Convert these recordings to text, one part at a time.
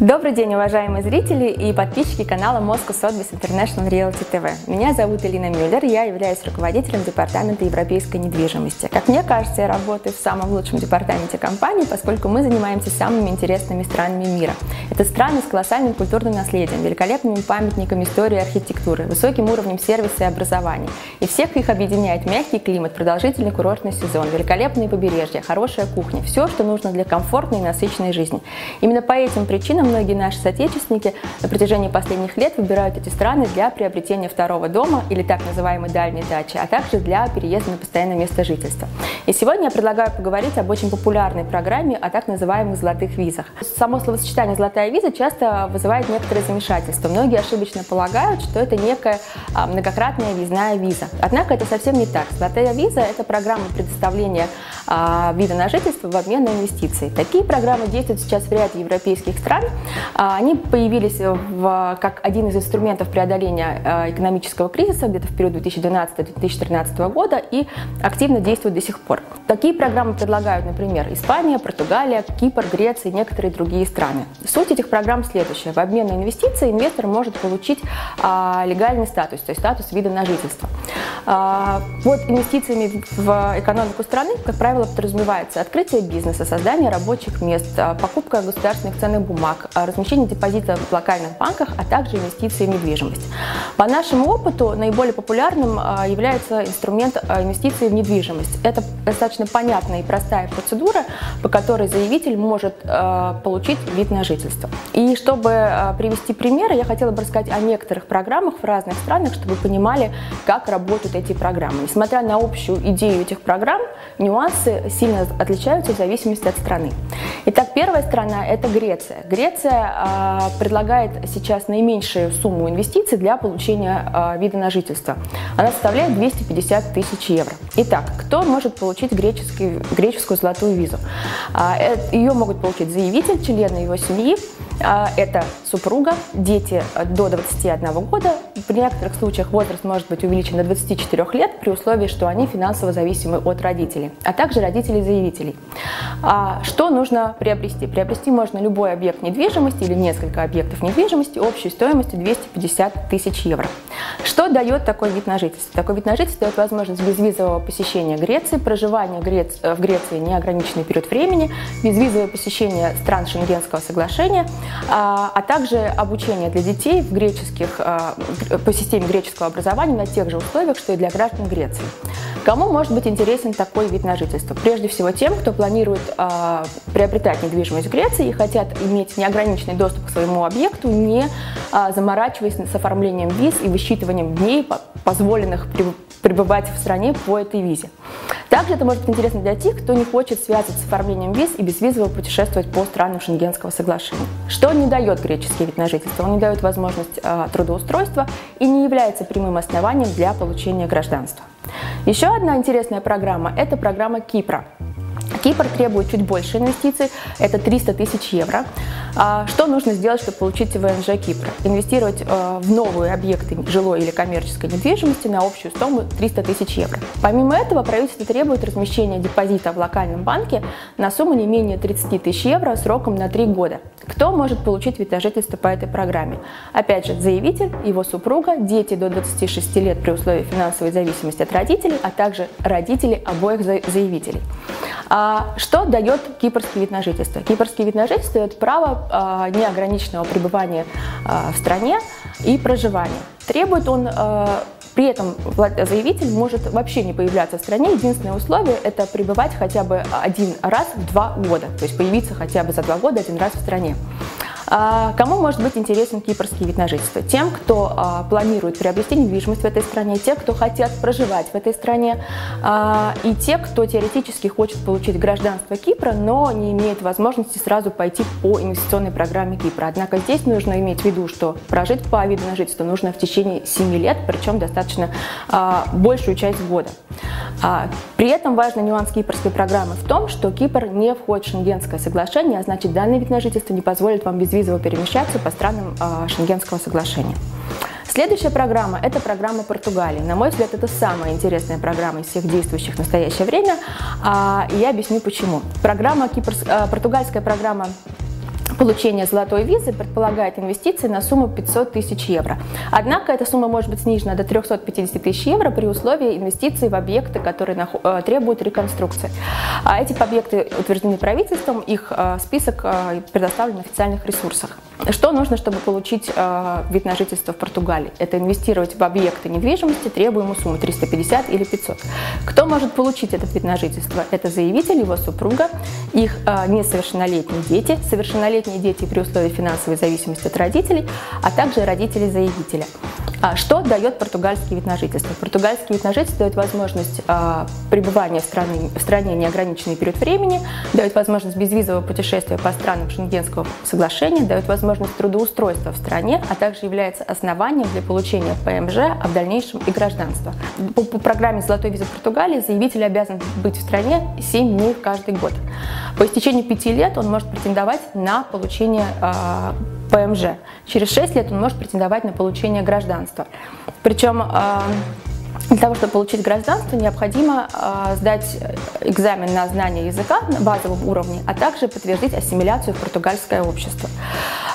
Добрый день, уважаемые зрители и подписчики канала Moscow Sotheby's International Realty TV. Меня зовут Элина Мюллер, я являюсь руководителем департамента европейской недвижимости. Как мне кажется, я работаю в самом лучшем департаменте компании, поскольку мы занимаемся самыми интересными странами мира. Это страны с колоссальным культурным наследием, великолепными памятниками истории и архитектуры, высоким уровнем сервиса и образования. И всех их объединяет мягкий климат, продолжительный курортный сезон, великолепные побережья, хорошая кухня, все, что нужно для комфортной и насыщенной жизни. Именно по этим причинам многие наши соотечественники на протяжении последних лет выбирают эти страны для приобретения второго дома или так называемой дальней дачи, а также для переезда на постоянное место жительства. И сегодня я предлагаю поговорить об очень популярной программе о так называемых золотых визах. Само словосочетание «золотая виза» часто вызывает некоторое замешательство. Многие ошибочно полагают, что это некая а, многократная визная виза. Однако это совсем не так. Золотая виза – это программа предоставления а, вида на жительство в обмен на инвестиции. Такие программы действуют сейчас в ряде европейских стран, а, они появились в, как один из инструментов преодоления а, экономического кризиса где-то в период 2012-2013 года и активно действуют до сих пор. Такие программы предлагают, например, Испания, Португалия, Кипр, Греция и некоторые другие страны. Суть этих программ следующая. В обмен на инвестиции инвестор может получить а, легальный статус, то есть статус вида на жительство. А, под инвестициями в экономику страны, как правило, подразумевается открытие бизнеса, создание рабочих мест, покупка государственных ценных бумаг, размещение депозита в локальных банках, а также инвестиции в недвижимость. По нашему опыту наиболее популярным а, является инструмент а, инвестиций в недвижимость. Это достаточно понятная и простая процедура, по которой заявитель может а, получить вид на жительство. И чтобы привести примеры, я хотела бы рассказать о некоторых программах в разных странах, чтобы понимали, как работают эти программы. Несмотря на общую идею этих программ, нюансы сильно отличаются в зависимости от страны. Итак, первая страна – это Греция. Греция а, предлагает сейчас наименьшую сумму инвестиций для получения а, вида на жительство. Она составляет 250 тысяч евро. Итак, кто может получить греческую золотую визу? А, э, Ее могут получить заявитель, члены его семьи, это супруга, дети до 21 года. В некоторых случаях возраст может быть увеличен до 24 лет при условии, что они финансово зависимы от родителей, а также родителей заявителей. Что нужно приобрести? Приобрести можно любой объект недвижимости или несколько объектов недвижимости общей стоимостью 250 тысяч евро. Что дает такой вид на жительство? Такой вид на жительство дает возможность безвизового посещения Греции, проживания э, в Греции неограниченный период времени, безвизовое посещение стран Шенгенского соглашения, а, а также обучение для детей в греческих, а, по системе греческого образования на тех же условиях, что и для граждан Греции. Кому может быть интересен такой вид на жительство? Прежде всего тем, кто планирует э, приобретать недвижимость в Греции и хотят иметь неограниченный доступ к своему объекту, не э, заморачиваясь с оформлением виз и высчитыванием дней, позволенных пребывать в стране по этой визе. Также это может быть интересно для тех, кто не хочет связываться с оформлением виз и безвизово путешествовать по странам Шенгенского соглашения. Что не дает греческий вид на жительство? Он не дает возможность э, трудоустройства и не является прямым основанием для получения гражданства. Еще одна интересная программа – это программа Кипра. Кипр требует чуть больше инвестиций, это 300 тысяч евро. А что нужно сделать, чтобы получить ВНЖ Кипра? Инвестировать э, в новые объекты жилой или коммерческой недвижимости на общую сумму 300 тысяч евро. Помимо этого, правительство требует размещения депозита в локальном банке на сумму не менее 30 тысяч евро сроком на 3 года. Кто может получить вид на по этой программе? Опять же, заявитель, его супруга, дети до 26 лет при условии финансовой зависимости от родителей, а также родители обоих заявителей. А что дает кипрский вид на жительство? Кипрский вид на жительство дает право а, неограниченного пребывания а, в стране и проживания. Требует он при этом заявитель может вообще не появляться в стране. Единственное условие – это пребывать хотя бы один раз в два года, то есть появиться хотя бы за два года один раз в стране. А, кому может быть интересен кипрский вид на жительство? Тем, кто а, планирует приобрести недвижимость в этой стране, те, кто хотят проживать в этой стране, а, и те, кто теоретически хочет получить гражданство Кипра, но не имеет возможности сразу пойти по инвестиционной программе Кипра. Однако здесь нужно иметь в виду, что прожить по виду на жительство нужно в течение 7 лет, причем достаточно большую часть года. При этом важный нюанс кипрской программы в том, что Кипр не входит в Шенгенское соглашение, а значит данный вид на жительство не позволит вам без безвизово перемещаться по странам а, Шенгенского соглашения. Следующая программа – это программа Португалии. На мой взгляд, это самая интересная программа из всех действующих в настоящее время, а, и я объясню почему. Программа. А, португальская программа получение золотой визы предполагает инвестиции на сумму 500 тысяч евро. Однако эта сумма может быть снижена до 350 тысяч евро при условии инвестиций в объекты, которые э, требуют реконструкции. А эти объекты утверждены правительством, их э, список э, предоставлен на официальных ресурсах. Что нужно, чтобы получить вид на жительство в Португалии? Это инвестировать в объекты недвижимости, требуемую сумму 350 или 500. Кто может получить этот вид на жительство? Это заявитель, его супруга, их несовершеннолетние дети, совершеннолетние малолетние дети при условии финансовой зависимости от родителей, а также родители заявителя. А что дает португальский вид на жительство? Португальский вид на жительство дает возможность э, пребывания в стране, в стране неограниченный период времени, дает возможность безвизового путешествия по странам Шенгенского соглашения, дает возможность трудоустройства в стране, а также является основанием для получения ПМЖ, а в дальнейшем и гражданства. По, по программе «Золотой виза Португалии» заявитель обязан быть в стране 7 дней каждый год. По истечении 5 лет он может претендовать на получение э, ПМЖ. Через 6 лет он может претендовать на получение гражданства. Причем э, для того, чтобы получить гражданство, необходимо э, сдать экзамен на знание языка на базовом уровне, а также подтвердить ассимиляцию в португальское общество.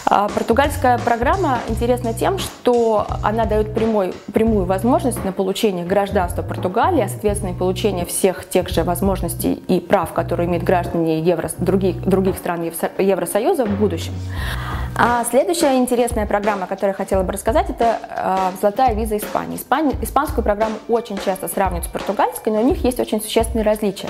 Э, португальская программа интересна тем, что она дает прямой, прямую возможность на получение гражданства Португалии, а соответственно и получение всех тех же возможностей и прав, которые имеют граждане Евро, других, других стран Евросоюза в будущем. А следующая интересная программа, о которой я хотела бы рассказать, это э, «Золотая виза Испании». Испани... Испанскую программу очень часто сравнивают с португальской, но у них есть очень существенные различия.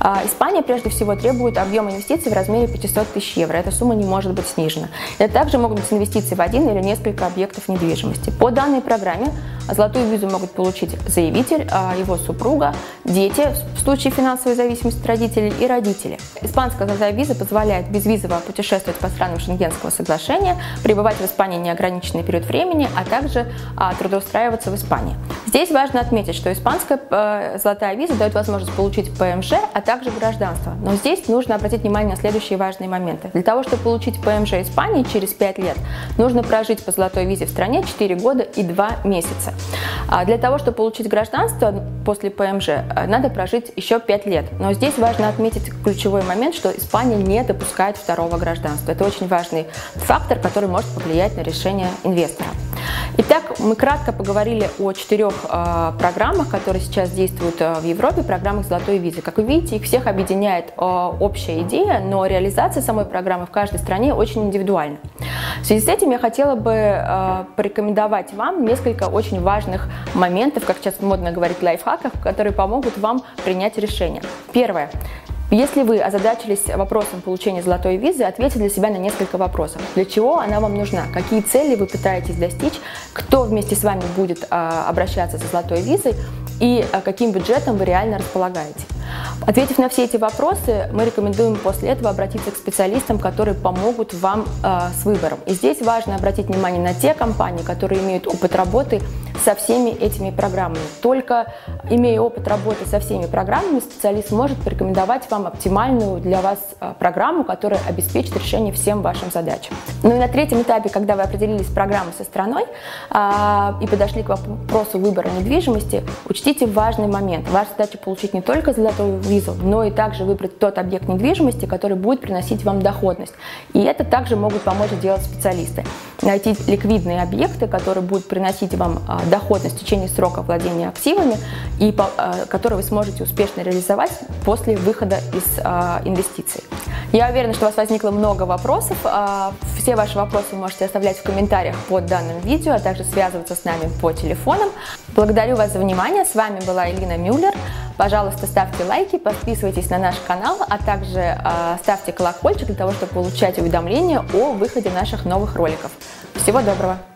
Э, Испания прежде всего требует объема инвестиций в размере 500 тысяч евро. Эта сумма не может быть снижена. Это также могут быть инвестиции в один или несколько объектов недвижимости. По данной программе золотую визу могут получить заявитель, э, его супруга, дети в случае финансовой зависимости от родителей и родители. Испанская золотая виза позволяет безвизово путешествовать по странам Шенгенского соглашения соглашения, пребывать в Испании неограниченный период времени, а также а, трудоустраиваться в Испании. Здесь важно отметить, что испанская э, золотая виза дает возможность получить ПМЖ, а также гражданство. Но здесь нужно обратить внимание на следующие важные моменты. Для того, чтобы получить ПМЖ Испании через 5 лет, нужно прожить по золотой визе в стране 4 года и 2 месяца. А для того, чтобы получить гражданство после ПМЖ, э, надо прожить еще 5 лет. Но здесь важно отметить ключевой момент, что Испания не допускает второго гражданства. Это очень важный фактор, который может повлиять на решение инвестора. Мы кратко поговорили о четырех э, программах, которые сейчас действуют э, в Европе, программах «Золотой визы». Как вы видите, их всех объединяет э, общая идея, но реализация самой программы в каждой стране очень индивидуальна. В связи с этим я хотела бы э, порекомендовать вам несколько очень важных моментов, как сейчас модно говорить, лайфхаков, которые помогут вам принять решение. Первое. Если вы озадачились вопросом получения золотой визы, ответьте для себя на несколько вопросов. Для чего она вам нужна? Какие цели вы пытаетесь достичь? Кто вместе с вами будет а, обращаться за золотой визой? И а, каким бюджетом вы реально располагаете? Ответив на все эти вопросы, мы рекомендуем после этого обратиться к специалистам, которые помогут вам э, с выбором. И здесь важно обратить внимание на те компании, которые имеют опыт работы со всеми этими программами. Только имея опыт работы со всеми программами, специалист может порекомендовать вам оптимальную для вас э, программу, которая обеспечит решение всем вашим задачам. Ну и на третьем этапе, когда вы определились с программой со страной э, и подошли к вопросу выбора недвижимости, учтите важный момент. Ваша задача получить не только золотую визу, но и также выбрать тот объект недвижимости, который будет приносить вам доходность. И это также могут помочь сделать специалисты. Найти ликвидные объекты, которые будут приносить вам э, доходность в течение срока владения активами и э, которые вы сможете успешно реализовать после выхода из э, инвестиций. Я уверена, что у вас возникло много вопросов. Э, все ваши вопросы вы можете оставлять в комментариях под данным видео, а также связываться с нами по телефонам. Благодарю вас за внимание. С вами была Элина Мюллер. Пожалуйста, ставьте лайки, подписывайтесь на наш канал, а также э, ставьте колокольчик для того, чтобы получать уведомления о выходе наших новых роликов. Всего доброго!